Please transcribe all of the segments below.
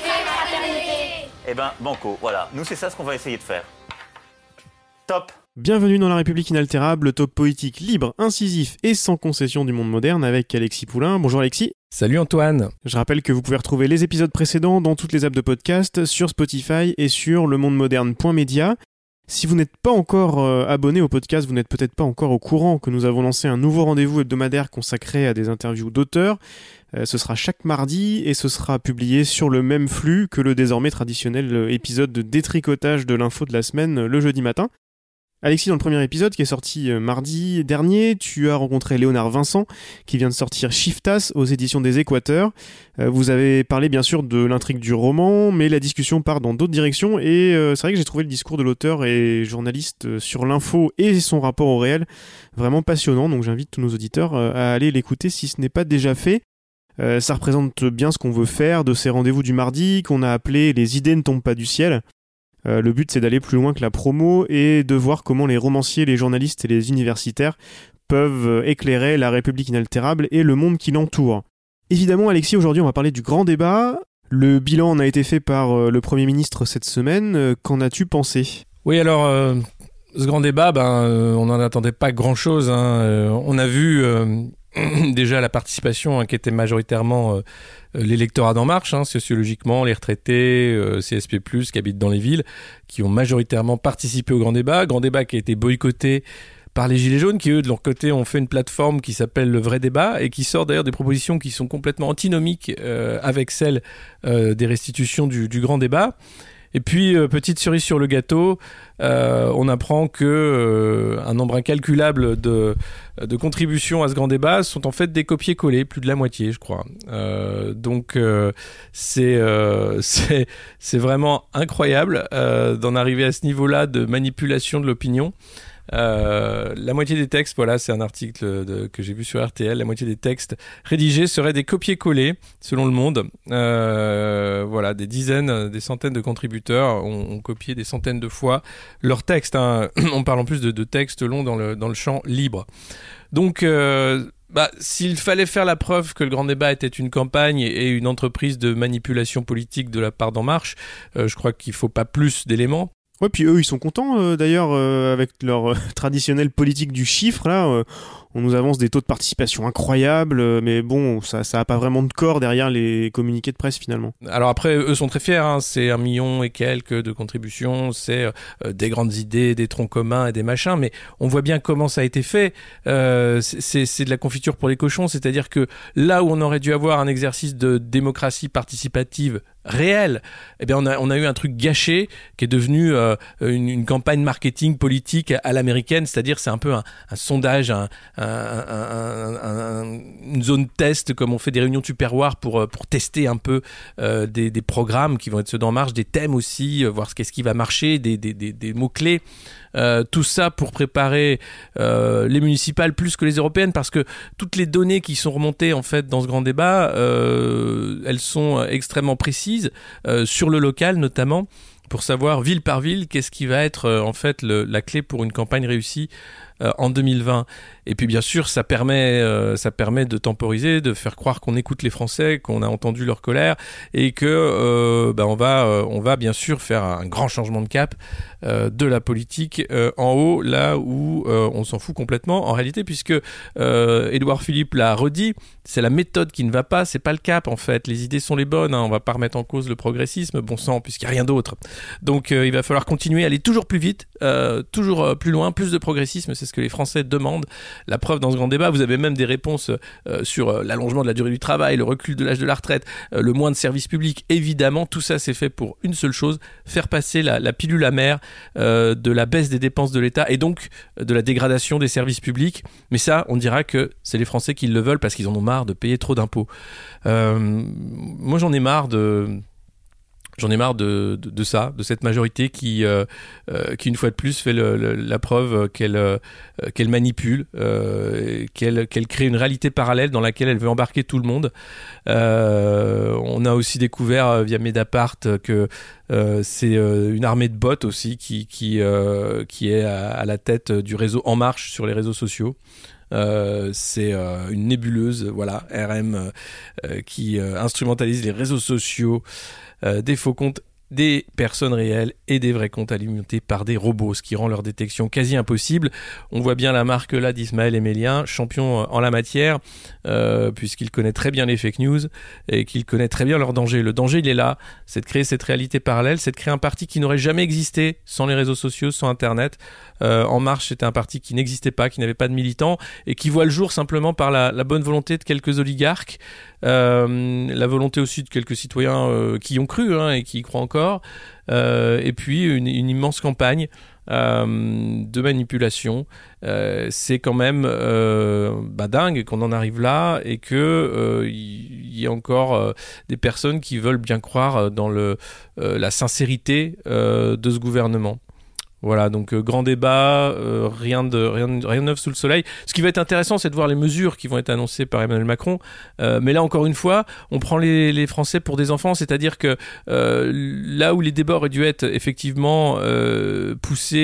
fraternité. Eh ben, banco, voilà. Nous, c'est ça ce qu'on va essayer de faire. Top Bienvenue dans La République inaltérable, le talk politique libre, incisif et sans concession du monde moderne avec Alexis Poulain. Bonjour Alexis. Salut Antoine. Je rappelle que vous pouvez retrouver les épisodes précédents dans toutes les apps de podcast, sur Spotify et sur lemondemoderne.media. Si vous n'êtes pas encore euh, abonné au podcast, vous n'êtes peut-être pas encore au courant que nous avons lancé un nouveau rendez-vous hebdomadaire consacré à des interviews d'auteurs. Euh, ce sera chaque mardi et ce sera publié sur le même flux que le désormais traditionnel euh, épisode de détricotage de l'info de la semaine le jeudi matin. Alexis, dans le premier épisode qui est sorti euh, mardi dernier, tu as rencontré Léonard Vincent qui vient de sortir Shiftas aux éditions des Équateurs. Euh, vous avez parlé bien sûr de l'intrigue du roman, mais la discussion part dans d'autres directions et euh, c'est vrai que j'ai trouvé le discours de l'auteur et journaliste sur l'info et son rapport au réel vraiment passionnant, donc j'invite tous nos auditeurs à aller l'écouter si ce n'est pas déjà fait. ça représente bien ce qu'on veut faire de ces rendez-vous du mardi qu'on a appelé Les idées ne tombent pas du ciel. Euh, le but, c'est d'aller plus loin que la promo et de voir comment les romanciers, les journalistes et les universitaires peuvent euh, éclairer la République inaltérable et le monde qui l'entoure. Évidemment, Alexis, aujourd'hui, on va parler du grand débat. Le bilan en a été fait par euh, le Premier ministre cette semaine. Qu'en as-tu pensé? Oui, alors, ce grand débat, ben, on n'en attendait pas grand-chose. Hein. on a vu déjà la participation hein, qui était majoritairement euh, l'électorat d'En Marche, hein, sociologiquement, les retraités, euh, CSP+, qui habitent dans les villes, qui ont majoritairement participé au grand débat. Grand débat qui a été boycotté par les Gilets jaunes, qui eux, de leur côté, ont fait une plateforme qui s'appelle Le Vrai Débat et qui sort d'ailleurs des propositions qui sont complètement antinomiques euh, avec celles des restitutions du, du grand débat. Et puis, euh, petite cerise sur le gâteau, euh, on apprend que euh, un nombre incalculable de, de, contributions à ce grand débat sont en fait des copier-coller, plus de la moitié, je crois. donc, c'est c'est vraiment incroyable d'en arriver à ce niveau-là de manipulation de l'opinion. Euh, la moitié des textes, voilà, c'est un article que j'ai vu sur RTL, la moitié des textes rédigés seraient des copier-coller, selon le monde. Euh, voilà, des dizaines, des centaines de contributeurs ont, copié des centaines de fois leurs textes. Hein. On parle en plus de, textes longs dans le, dans le champ libre. Donc, euh, bah, s'il fallait faire la preuve que le grand débat était une campagne et une entreprise de manipulation politique de la part d'En Marche, euh, je crois qu'il faut pas plus d'éléments. Ouais, puis eux, ils sont contents euh, d'ailleurs euh, avec leur euh, traditionnelle politique du chiffre là on nous avance des taux de participation incroyables, euh, mais bon, ça ça a pas vraiment de corps derrière les communiqués de presse finalement. Alors après, eux sont très fiers, hein. c'est un million et quelques de contributions, c'est euh, des grandes idées, des troncs communs et des machins, mais on voit bien comment ça a été fait. Euh, c'est de la confiture pour les cochons, c'est-à-dire que là où on aurait dû avoir un exercice de démocratie participative réel, eh bien on a, on a eu un truc gâché qui est devenu euh, une, campagne marketing politique à, l'américaine, c'est-à-dire c'est un peu un, sondage, un, une zone test, comme on fait des réunions tupperware pour, euh, pour tester un peu euh, des, des, programmes qui vont être ceux d'En Marche, des thèmes aussi, voir ce ce qui va marcher, des, des, des mots-clés. Tout ça pour préparer les municipales plus que les européennes parce que toutes les données qui sont remontées en fait dans ce grand débat elles sont extrêmement précises sur le local notamment pour savoir ville par ville qu'est-ce qui va être en fait la clé pour une campagne réussie en 2020 et puis bien sûr, ça permet, euh, ça permet de temporiser, de faire croire qu'on écoute les Français, qu'on a entendu leur colère et que euh, bah, on va, euh, on va bien sûr faire un grand changement de cap de la politique en haut, là où on s'en fout complètement en réalité, puisque Édouard Philippe l'a redit, c'est la méthode qui ne va pas, c'est pas le cap en fait. Les idées sont les bonnes, hein, on va pas remettre en cause le progressisme, bon sang, puisqu'il n'y a rien d'autre. Donc il va falloir continuer, aller toujours plus vite, toujours plus loin, plus de progressisme, c'est que les Français demandent. La preuve dans ce grand débat, vous avez même des réponses euh, sur euh, l'allongement de la durée du travail, le recul de l'âge de la retraite, euh, le moins de services publics. Évidemment, tout ça c'est fait pour une seule chose, faire passer la, pilule amère de la baisse des dépenses de l'État et donc de la dégradation des services publics. Mais ça, on dira que c'est les Français qui le veulent parce qu'ils en ont marre de payer trop d'impôts. moi j'en ai marre de J'en ai marre de, de, ça, de cette majorité qui, euh, euh, qui une fois de plus fait la preuve qu'elle euh, manipule, qu'elle crée une réalité parallèle dans laquelle elle veut embarquer tout le monde. on a aussi découvert via Medapart que c'est une armée de bots aussi qui qui qui est à, la tête du réseau En Marche sur les réseaux sociaux. Euh, c'est euh, une nébuleuse, voilà, RM, euh, qui instrumentalise les réseaux sociaux, des faux comptes des personnes réelles et des vrais comptes alimentés par des robots, ce qui rend leur détection quasi impossible. On voit bien la marque là d'Ismaël Emélien, champion en la matière, euh, puisqu'il connaît très bien les fake news et qu'il connaît très bien leur danger. Le danger, il est là, c'est de créer cette réalité parallèle, c'est de créer un parti qui n'aurait jamais existé sans les réseaux sociaux, sans Internet. Euh, en Marche, c'était un parti qui n'existait pas, qui n'avait pas de militants et qui voit le jour simplement par la, bonne volonté de quelques oligarques, euh, la volonté aussi de quelques citoyens euh, qui y ont cru hein, et qui y croient encore, euh, et puis une, immense campagne euh, de manipulation. Euh, c'est quand même bah, dingue qu'on en arrive là et que il y, y, ait encore des personnes qui veulent bien croire dans le, la sincérité de ce gouvernement. Voilà, donc euh, grand débat, euh, rien, de, rien, rien neuf sous le soleil. Ce qui va être intéressant, c'est de voir les mesures qui vont être annoncées par Emmanuel Macron. Euh, mais là, encore une fois, on prend les, les Français pour des enfants, c'est-à-dire que là où les débats auraient dû être effectivement poussés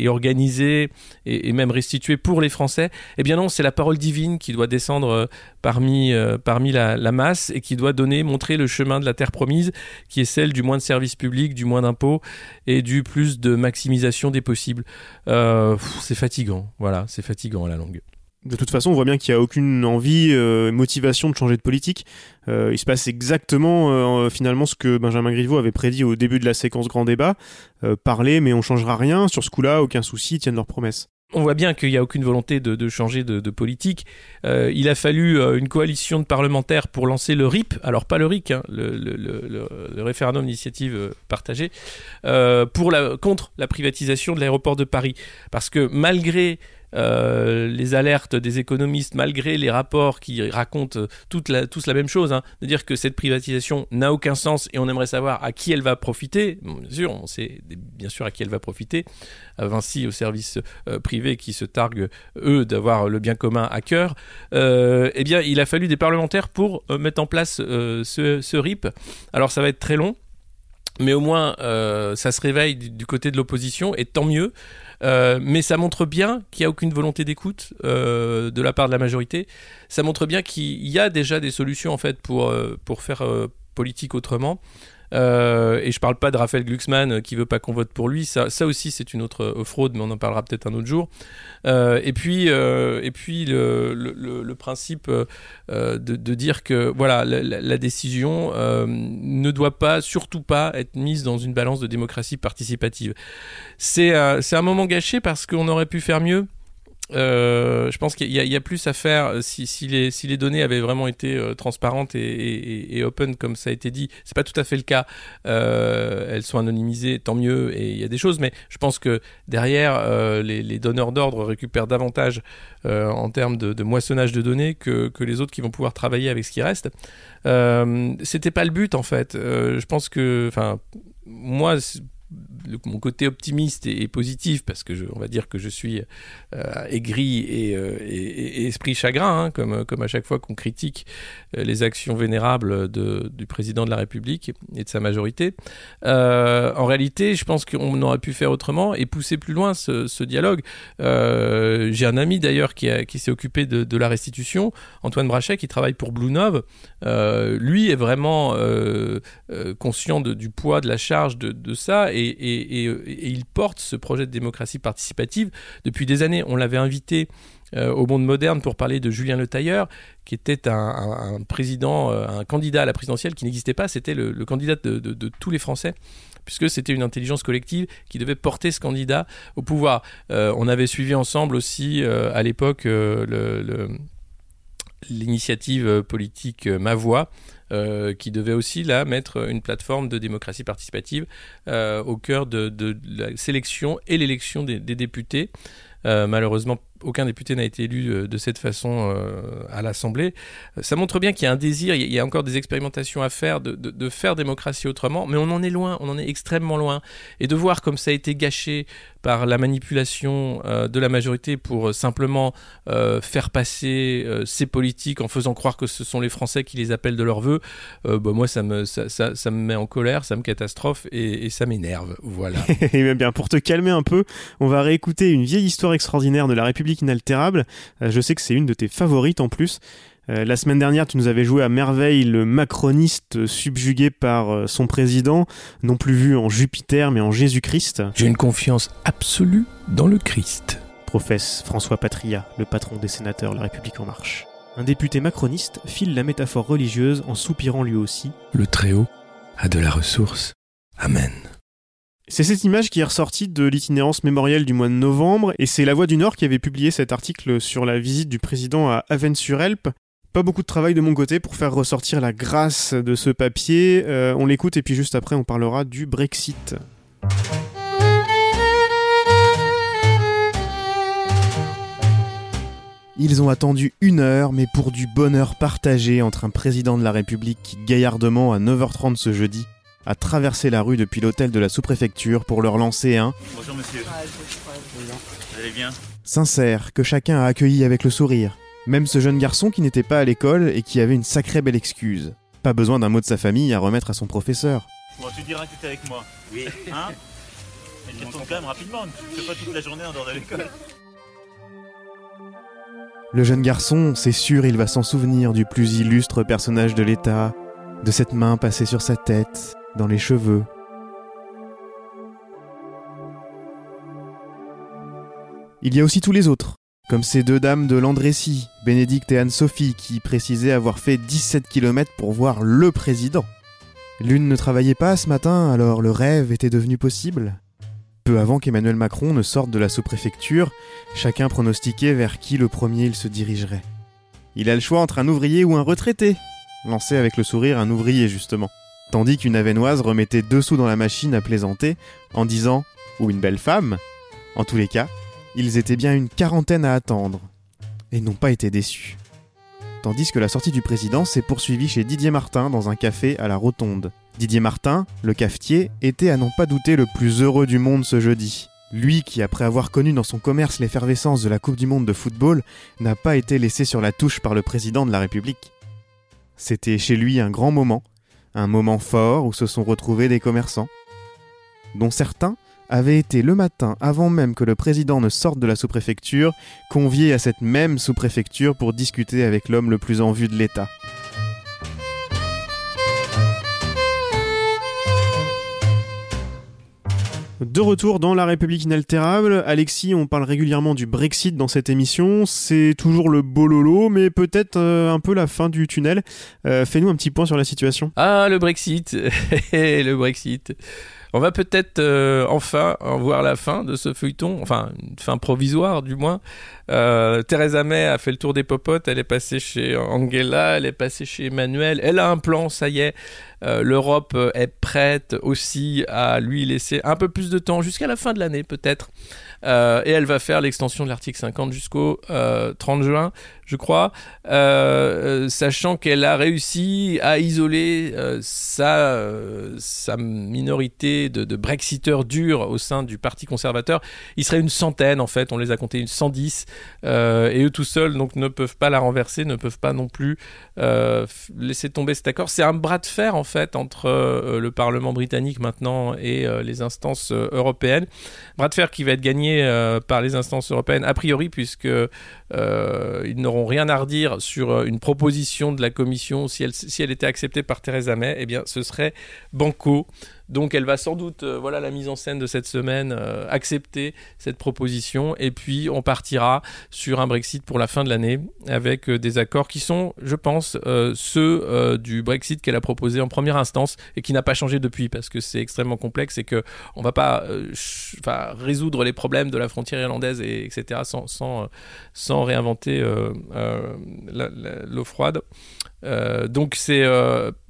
et, organisés et, même restitués pour les Français, eh bien non, c'est la parole divine qui doit descendre parmi, parmi la, la, masse et qui doit donner, montrer le chemin de la terre promise, qui est celle du moins de services publics, du moins d'impôts et du plus de maximisation des possibles. Euh, c'est fatigant, voilà, c'est fatigant à la longue. De toute façon, on voit bien qu'il n'y a aucune envie, euh, motivation de changer de politique. Euh, il se passe exactement finalement ce que Benjamin Griveaux avait prédit au début de la séquence grand débat. Parler, mais on changera rien. Sur ce coup-là, aucun souci, ils tiennent leurs promesses. On voit bien qu'il n'y a aucune volonté de, changer de, politique. Euh, il a fallu euh, une coalition de parlementaires pour lancer le RIP, alors pas le RIC, hein, le, référendum d'initiative euh, partagée, contre la privatisation de l'aéroport de Paris. Parce que malgré euh, les alertes des économistes, malgré les rapports qui racontent toute la, tous la même chose, hein, de dire que cette privatisation n'a aucun sens et on aimerait savoir à qui elle va profiter. Bien sûr, on sait bien sûr à qui elle va profiter. À Vinci, aux services euh, privés qui se targuent, eux, d'avoir le bien commun à cœur. Euh, eh bien, il a fallu des parlementaires pour euh, mettre en place euh, ce, RIP. Alors, ça va être très long mais au moins euh, ça se réveille du côté de l'opposition et tant mieux. Euh, mais ça montre bien qu'il n'y a aucune volonté d'écoute euh, de la part de la majorité. Ça montre bien qu'il y a déjà des solutions en fait pour, euh, faire politique autrement. Euh, et je parle pas de Raphaël Glucksmann euh, qui veut pas qu'on vote pour lui. Ça, aussi, c'est une autre euh, fraude, mais on en parlera peut-être un autre jour. Et puis, et puis le, principe de, dire que voilà, la, décision ne doit pas, surtout pas, être mise dans une balance de démocratie participative. C'est un moment gâché parce qu'on aurait pu faire mieux. Euh, je pense qu'il y, a plus à faire si, les, données avaient vraiment été euh, transparentes et, open comme ça a été dit. C'est pas tout à fait le cas. Euh, elles sont anonymisées, tant mieux. Et il y a des choses, mais je pense que derrière, les, donneurs d'ordre récupèrent davantage en termes de, de, moissonnage de données que, que, les autres qui vont pouvoir travailler avec ce qui reste. C'était pas le but en fait. je pense que, enfin, moi le, mon côté optimiste et, positif, parce que je, on va dire que je suis euh, aigri et, euh, et, esprit chagrin, hein, comme, comme à chaque fois qu'on critique euh, les actions vénérables de, du président de la République et de sa majorité. En réalité, je pense qu'on aurait pu faire autrement et pousser plus loin ce, dialogue. J'ai un ami d'ailleurs qui, qui s'est occupé de, la restitution, Antoine Brachet, qui travaille pour Blue Nove. lui est vraiment conscient du poids, de la charge de ça et, il porte ce projet de démocratie participative depuis des années. On l'avait invité euh, au monde moderne pour parler de Julien Le Tailleur, qui était un, président, euh, un candidat à la présidentielle qui n'existait pas, c'était le, candidat de, tous les Français puisque c'était une intelligence collective qui devait porter ce candidat au pouvoir. Euh, on avait suivi ensemble aussi à l'époque l'initiative politique Ma Voix, euh, qui devait aussi là mettre une plateforme de démocratie participative euh, au cœur de, la sélection et l'élection des, des, députés. Euh, malheureusement, aucun député n'a été élu euh, de cette façon euh, à l'Assemblée. Ça montre bien qu'il y a un désir, il y a encore des expérimentations à faire de, faire démocratie autrement, mais on en est loin, on en est extrêmement loin. Et de voir comme ça a été gâché par la manipulation euh, de la majorité pour simplement faire passer ces politiques en faisant croire que ce sont les Français qui les appellent de leur vœu, bah, moi ça me, met en colère, ça me catastrophe et, ça m'énerve. Voilà. et bien pour te calmer un peu, on va réécouter une vieille histoire extraordinaire de la République inaltérable. je sais que c'est une de tes favorites en plus. Euh, la semaine dernière, tu nous avais joué à merveille le macroniste subjugué par euh, son président, non plus vu en Jupiter mais en Jésus-Christ. J'ai une confiance absolue dans le Christ. Professe François Patria, le patron des sénateurs La République en marche. Un député macroniste file la métaphore religieuse en soupirant lui aussi. Le Très-Haut a de la ressource. Amen. C'est cette image qui est ressortie de l'itinérance mémorielle du mois de novembre, et c'est La Voix du Nord qui avait publié cet article sur la visite du président à Avennes-sur-Elpe. Pas beaucoup de travail de mon côté pour faire ressortir la grâce de ce papier. Euh, on l'écoute et puis juste après on parlera du Brexit. Ils ont attendu une heure, mais pour du bonheur partagé entre un président de la République qui, gaillardement, à 9h30 ce jeudi, a traversé la rue depuis l'hôtel de la sous-préfecture pour leur lancer un Bonjour monsieur. Vous allez bien? Sincère, que chacun a accueilli avec le sourire. Même ce jeune garçon qui n'était pas à l'école et qui avait une sacrée belle excuse. Pas besoin d'un mot de sa famille à remettre à son professeur. Bon, tu diras que tu es avec moi. Oui. Hein? Mais tu retournes quand même rapidement, tu fais pas toute la journée en dehors de l'école. Le jeune garçon, c'est sûr, il va s'en souvenir du plus illustre personnage de l'État, de cette main passée sur sa tête, dans les cheveux. Il y a aussi tous les autres, comme ces deux dames de Landrécy, Bénédicte et Anne-Sophie, qui précisaient avoir fait 17 km pour voir le président. L'une ne travaillait pas ce matin, alors le rêve était devenu possible. Peu avant qu'Emmanuel Macron ne sorte de la sous-préfecture, chacun pronostiquait vers qui le premier il se dirigerait. Il a le choix entre un ouvrier ou un retraité, lançait avec le sourire un ouvrier justement, tandis qu'une avenoise remettait deux sous dans la machine à plaisanter en disant ou une belle femme. En tous les cas, ils étaient bien une quarantaine à attendre, et n'ont pas été déçus. Tandis que la sortie du président s'est poursuivie chez Didier Martin dans un café à la Rotonde. Didier Martin, le cafetier, était à n'en pas douter le plus heureux du monde ce jeudi. Lui qui, après avoir connu dans son commerce l'effervescence de la Coupe du Monde de football, n'a pas été laissé sur la touche par le président de la République. C'était chez lui un grand moment, un moment fort où se sont retrouvés des commerçants, dont certains avaient été le matin, avant même que le président ne sorte de la sous-préfecture, conviés à cette même sous-préfecture pour discuter avec l'homme le plus en vue de l'État. De retour dans La République inaltérable, Alexis, on parle régulièrement du Brexit dans cette émission. C'est toujours le bololo, mais peut-être euh, un peu la fin du tunnel. Euh, Fais-nous un petit point sur la situation. Ah, le Brexit Le Brexit on va peut-être euh, enfin voir la fin de ce feuilleton, enfin une fin provisoire du moins. Euh, Theresa May a fait le tour des popotes, elle est passée chez Angela, elle est passée chez Emmanuel, elle a un plan, ça y est. Euh, L'Europe est prête aussi à lui laisser un peu plus de temps jusqu'à la fin de l'année peut-être. Euh, et elle va faire l'extension de l'article 50 jusqu'au 30 juin, je crois, euh, sachant qu'elle a réussi à isoler euh, sa, sa minorité de, de brexiteurs durs au sein du Parti conservateur. Il serait une centaine en fait, on les a comptés une 110, et eux tout seuls donc ne peuvent pas la renverser, ne peuvent pas non plus laisser tomber cet accord. C'est un bras de fer en fait entre le Parlement britannique maintenant et les instances européennes. Bras de fer qui va être gagné euh, par les instances européennes, a priori, puisque euh, ils n'auront rien à redire sur euh, une proposition de la Commission si elle, si elle était acceptée par Theresa May, eh bien, ce serait banco. Donc elle va sans doute, euh, voilà la mise en scène de cette semaine, euh, accepter cette proposition et puis on partira sur un Brexit pour la fin de l'année avec euh, des accords qui sont, je pense, ceux du Brexit qu'elle a proposé en première instance et qui n'a pas changé depuis parce que c'est extrêmement complexe et que on va pas résoudre les problèmes de la frontière irlandaise et etc sans, réinventer l'eau froide. Donc c'est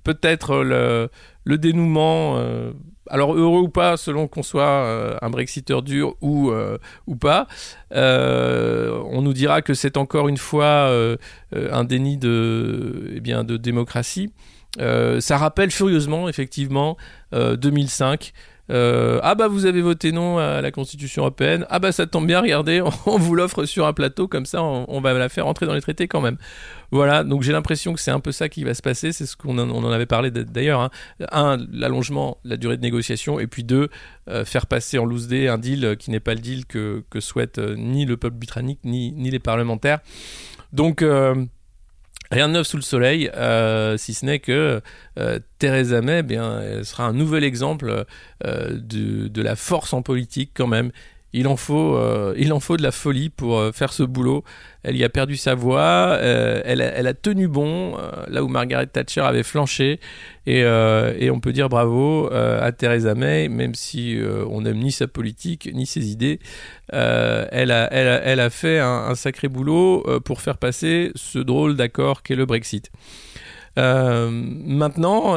peut-être le, le dénouement. euh, alors heureux ou pas, selon qu'on soit euh, un Brexiteur dur ou, euh, ou pas, euh, on nous dira que c'est encore une fois euh, euh, un déni de, eh bien, de démocratie. Euh, ça rappelle furieusement, effectivement, euh, 2005. Euh, ah bah vous avez voté non à la Constitution européenne. Ah bah ça tombe bien, regardez, on vous l'offre sur un plateau comme ça, on, va la faire entrer dans les traités quand même. Voilà, donc j'ai l'impression que c'est un peu ça qui va se passer. C'est ce qu'on en, avait parlé d'ailleurs. hein. Un, l'allongement, la durée de négociation, et puis deux, euh, faire passer en loose day un deal qui n'est pas le deal que, que souhaite euh, ni le peuple britannique ni, ni les parlementaires. Donc Rien de neuf sous le soleil, euh, si ce n'est que euh, Theresa May, eh bien, sera un nouvel exemple euh, de la force en politique quand même. Il en faut, euh, il en faut de la folie pour euh, faire ce boulot. Elle y a perdu sa voix, euh, elle, a, tenu bon là où Margaret Thatcher avait flanché, et, on peut dire bravo à Theresa May, même si on n'aime ni sa politique ni ses idées. Elle, a, fait un, un sacré boulot pour faire passer ce drôle d'accord qu'est le Brexit. Maintenant,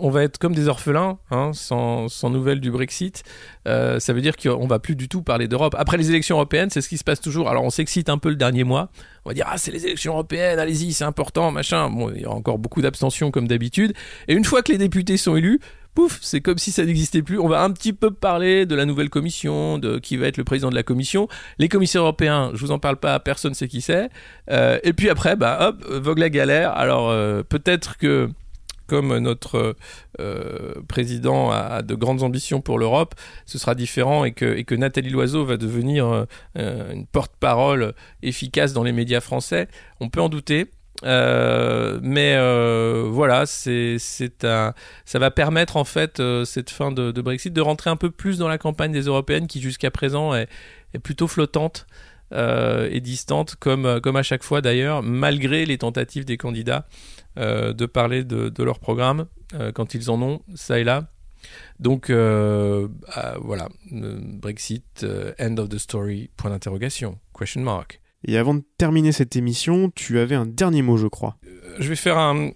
on va être comme des orphelins, hein, sans, sans nouvelles du Brexit. Euh, ça veut dire qu'on va plus du tout parler d'Europe. Après les élections européennes, c'est ce qui se passe toujours. Alors on s'excite un peu le dernier mois. On va dire ah c'est les élections européennes, allez-y, c'est important, machin. Bon, il y a encore beaucoup d'abstention comme d'habitude. Et une fois que les députés sont élus, pouf, c'est comme si ça n'existait plus. On va un petit peu parler de la nouvelle commission, de qui va être le président de la commission. Les commissaires européens, je vous en parle pas, personne sait qui c'est. Euh, et puis après, bah hop, vogue la galère. Alors euh, peut-être que comme notre euh, président a, de grandes ambitions pour l'Europe, ce sera différent et que, Nathalie Loiseau va devenir euh, euh, une porte-parole efficace dans les médias français. On peut en douter. Mais voilà, c'est un, ça va permettre en fait cette fin de, Brexit de rentrer un peu plus dans la campagne des européennes qui jusqu'à présent est plutôt flottante euh, et distante, comme comme à chaque fois d'ailleurs, malgré les tentatives des candidats euh, de parler de, de leur programme euh, quand ils en ont ça et là. Donc euh, ah, voilà, euh, Brexit, euh, end of the story, point d'interrogation, question mark. Et avant de terminer cette émission, tu avais un dernier mot, je crois. Euh, je vais faire un,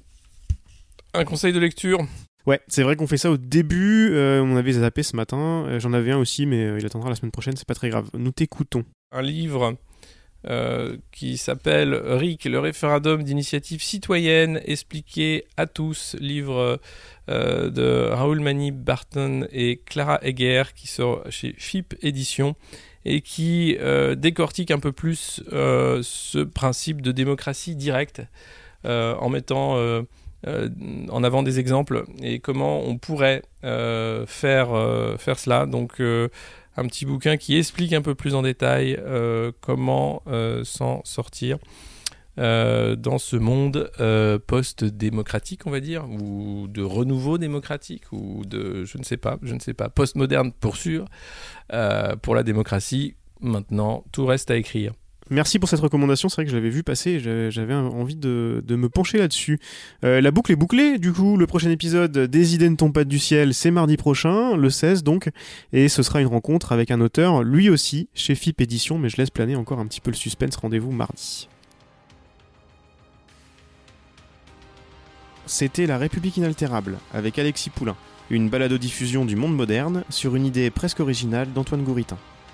un conseil de lecture. Ouais, c'est vrai qu'on fait ça au début. euh, on avait zappé ce matin. Euh, J'en avais un aussi, mais euh, il attendra la semaine prochaine. C'est pas très grave. Nous t'écoutons. Un livre qui s'appelle RIC, le référendum d'initiative citoyenne expliqué à tous, livre de Raoul Mani Barton et Clara Egger qui sort chez FIP Édition et qui décortique un peu plus ce principe de démocratie directe en mettant euh, en avant des exemples et comment on pourrait euh, faire, euh, faire cela. Donc un petit bouquin qui explique un peu plus en détail comment s'en sortir dans ce monde post-démocratique, on va dire, ou de renouveau démocratique, ou de, je ne sais pas, je ne sais pas, post-moderne pour sûr, pour la démocratie. Maintenant, tout reste à écrire. Merci pour cette recommandation. C'est vrai que je l'avais vu passer. et j'avais- envie de, de me pencher là-dessus. Euh, la boucle est bouclée. Du coup, le prochain épisode des idées ne tombent pas du ciel, c'est mardi prochain, le 16 donc. Et ce sera une rencontre avec un auteur, lui aussi, chez FIP Édition. Mais je laisse planer encore un petit peu le suspense. Rendez-vous mardi. C'était La République inaltérable avec Alexis Poulain. Une balado-diffusion du monde moderne sur une idée presque originale d'Antoine Gouritin.